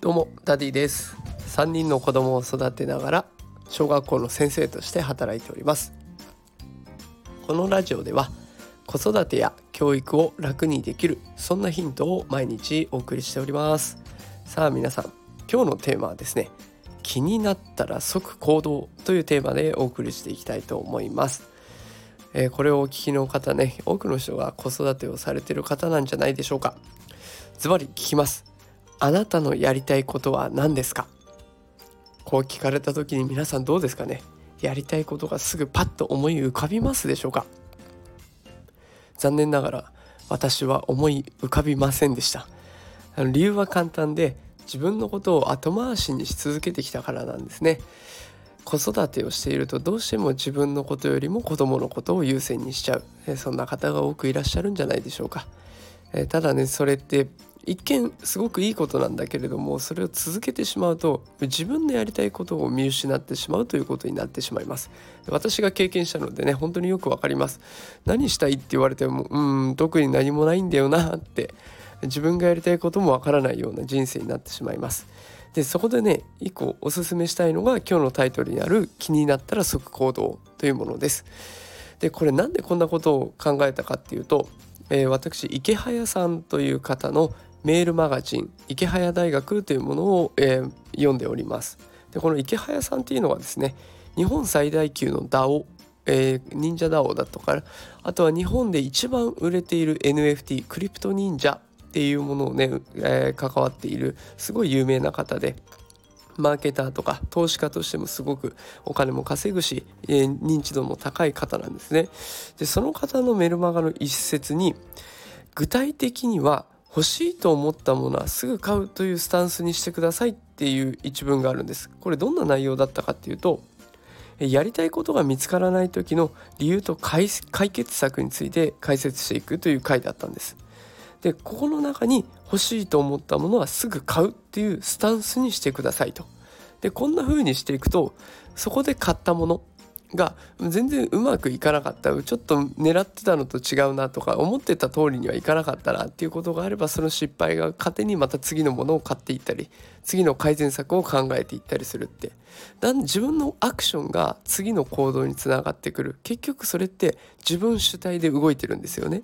どうもダディです。3人の子供を育てながら小学校の先生として働いております。このラジオでは子育てや教育を楽にできるそんなヒントを毎日お送りしております。さあ皆さん今日のテーマはですね気になったら即行動というテーマでお送りしていきたいと思います。えー、これをお聞きの方ね多くの人が子育てをされてる方なんじゃないでしょうか。ズバリ聞きます。あなたのやりたいことは何ですか？こう聞かれた時に皆さんどうですかね？やりたいことがすぐパッと思い浮かびますでしょうか？残念ながら私は思い浮かびませんでした。理由は簡単で自分のことを後回しにし続けてきたからなんですね。子育てをしているとどうしても自分のことよりも子供のことを優先にしちゃう、そんな方が多くいらっしゃるんじゃないでしょうか、ただねそれって一見すごくいいことなんだけれどもそれを続けてしまうと自分のやりたいことを見失ってしまうということになってしまいます。私が経験したのでね本当によくわかります。何したいって言われてもうん特に何もないんだよなって自分がやりたいこともわからないような人生になってしまいます。でそこでね一個おすすめしたいのが今日のタイトルにある気になったら即行動というものです。でこれなんでこんなことを考えたかっていうと、えー、私池早さんという方のメールマガジン池早大学というものを、えー、読んでおりますでこの池早さんっていうのはですね日本最大級の DAO えー、忍者 DAO だとかあとは日本で一番売れている NFT クリプト忍者っていうものをね、えー、関わっているすごい有名な方でマーケターとか投資家としてもすごくお金も稼ぐし、えー、認知度も高い方なんですね。でその方のメルマガの一節に具体的には欲しいと思ったものはすぐ買うというスタンスにしてくださいっていう一文があるんです。これどんな内容だったかっていうとやりたいことが見つからない時の理由と解決策について解説していくという回だったんです。でここの中に欲しいと思ったものはすぐ買うっていうスタンスにしてくださいと。でこんな風にしていくとそこで買ったものが全然うまくいかなかった。ちょっと狙ってたのと違うなとか思ってた通りにはいかなかったなっていうことがあればその失敗が糧にまた次のものを買っていったり次の改善策を考えていったりするって。だん自分のアクションが次の行動につながってくる。結局それって自分主体で動いてるんですよね。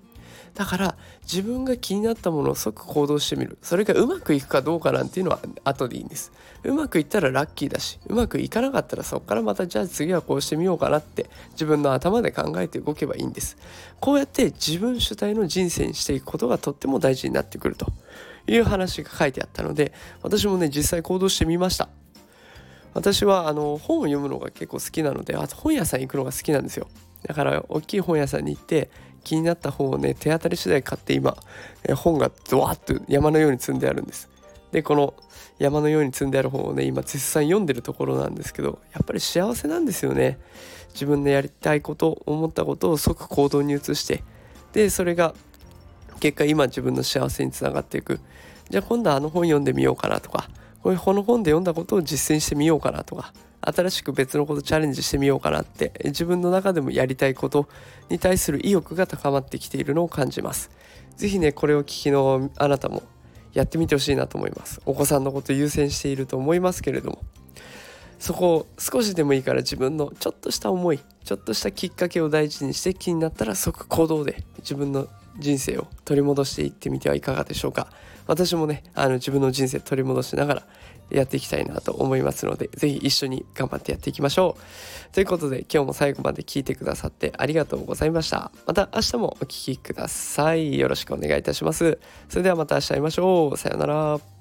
だから自分が気になったものを即行動してみる。それがうまくいくかどうかなんていうのは後でいいんです。うまくいったらラッキーだしうまくいかなかったらそこからまたじゃあ次はこうしてみようかなって自分の頭で考えて動けばいいんです。こうやって自分主体の人生にしていくことがとっても大事になってくると。いう話が書いてあったので私もね実際行動してみました。私はあの本を読むのが結構好きなのであと本屋さん行くのが好きなんですよ。だから大きい本屋さんに行って気になった本をね手当たり次第買って今本がドワッと山のように積んであるんです。でこの山のように積んである本をね今絶賛読んでるところなんですけどやっぱり幸せなんですよね。自分のやりたいこと思ったことを即行動に移してでそれが結果今自分の幸せにつながっていく。じゃあ今度はあの本読んでみようかなとかこういうこの本で読んだことを実践してみようかなとか新しく別のことチャレンジしてみようかなって自分の中でもやりたいことに対する意欲が高まってきているのを感じます。是非ねこれを聞きのあなたもやってみてほしいなと思います。お子さんのこと優先していると思いますけれども。そこを少しでもいいから自分のちょっとした思いちょっとしたきっかけを大事にして気になったら即行動で自分の人生を取り戻していってみてはいかがでしょうか。私もねあの自分の人生取り戻しながらやっていきたいなと思いますので是非一緒に頑張ってやっていきましょう。ということで今日も最後まで聞いてくださってありがとうございました。また明日もお聴きください。よろしくお願いいたします。それではまた明日会いましょう。さようなら。